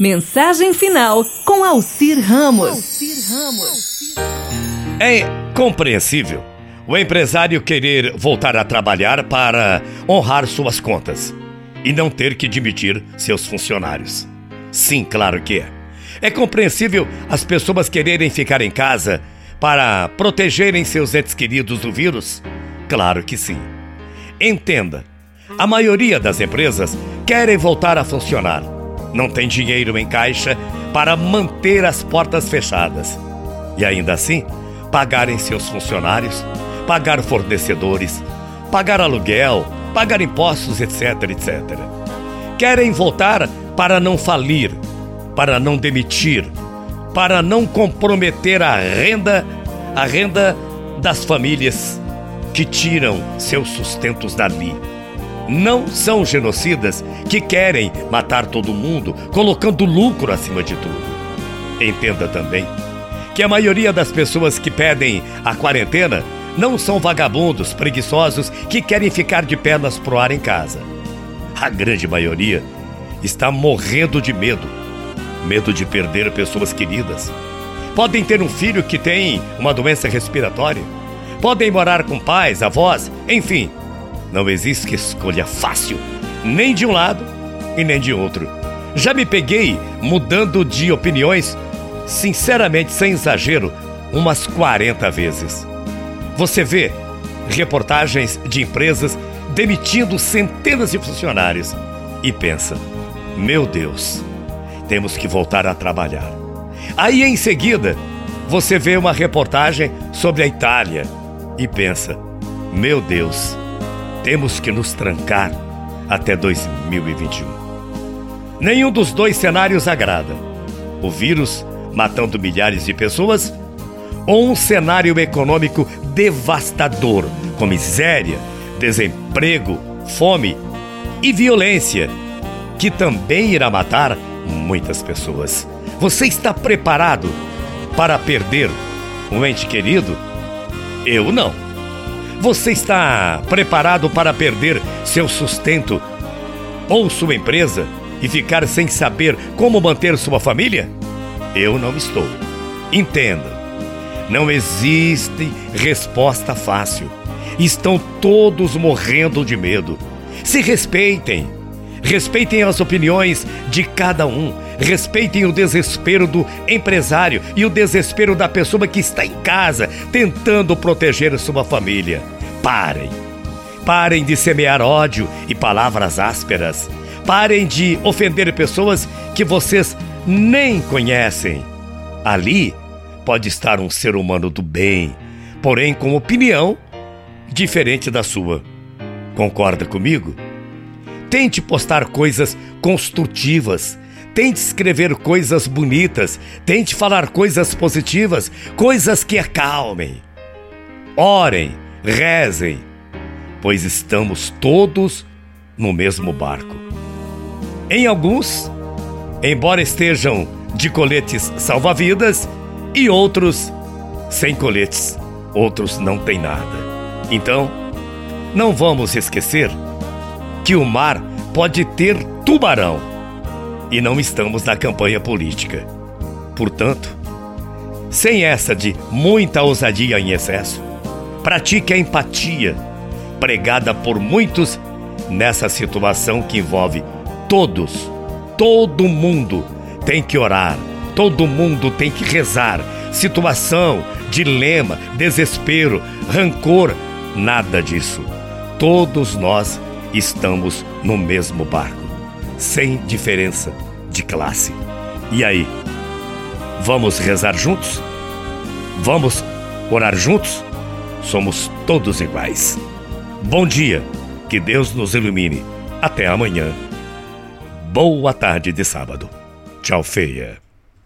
Mensagem final com Alcir Ramos. É compreensível o empresário querer voltar a trabalhar para honrar suas contas e não ter que demitir seus funcionários. Sim, claro que é. É compreensível as pessoas quererem ficar em casa para protegerem seus entes queridos do vírus? Claro que sim. Entenda, a maioria das empresas querem voltar a funcionar. Não tem dinheiro em caixa para manter as portas fechadas. E ainda assim, pagarem seus funcionários, pagar fornecedores, pagar aluguel, pagar impostos, etc, etc. Querem voltar para não falir, para não demitir, para não comprometer a renda, a renda das famílias que tiram seus sustentos dali. Não são genocidas que querem matar todo mundo, colocando lucro acima de tudo. Entenda também que a maioria das pessoas que pedem a quarentena não são vagabundos preguiçosos que querem ficar de pernas pro ar em casa. A grande maioria está morrendo de medo. Medo de perder pessoas queridas. Podem ter um filho que tem uma doença respiratória. Podem morar com pais, avós, enfim. Não existe escolha fácil, nem de um lado e nem de outro. Já me peguei mudando de opiniões, sinceramente, sem exagero, umas 40 vezes. Você vê reportagens de empresas demitindo centenas de funcionários e pensa: meu Deus, temos que voltar a trabalhar. Aí em seguida, você vê uma reportagem sobre a Itália e pensa: meu Deus, temos que nos trancar até 2021. Nenhum dos dois cenários agrada. O vírus matando milhares de pessoas ou um cenário econômico devastador, com miséria, desemprego, fome e violência, que também irá matar muitas pessoas. Você está preparado para perder um ente querido? Eu não. Você está preparado para perder seu sustento ou sua empresa e ficar sem saber como manter sua família? Eu não estou. Entenda. Não existe resposta fácil. Estão todos morrendo de medo. Se respeitem. Respeitem as opiniões de cada um. Respeitem o desespero do empresário e o desespero da pessoa que está em casa tentando proteger sua família. Parem. Parem de semear ódio e palavras ásperas. Parem de ofender pessoas que vocês nem conhecem. Ali pode estar um ser humano do bem, porém com opinião diferente da sua. Concorda comigo? Tente postar coisas construtivas. Tente escrever coisas bonitas. Tente falar coisas positivas, coisas que acalmem. Orem, rezem, pois estamos todos no mesmo barco. Em alguns, embora estejam de coletes salva-vidas, e outros sem coletes, outros não têm nada. Então, não vamos esquecer que o mar pode ter tubarão e não estamos na campanha política. Portanto, sem essa de muita ousadia em excesso, pratique a empatia pregada por muitos nessa situação que envolve todos, todo mundo tem que orar Todo mundo tem que rezar. Situação, dilema, desespero, rancor, nada disso. Todos nós estamos no mesmo barco, sem diferença de classe. E aí? Vamos rezar juntos? Vamos orar juntos? Somos todos iguais. Bom dia, que Deus nos ilumine. Até amanhã. Boa tarde de sábado. Tchau, feia.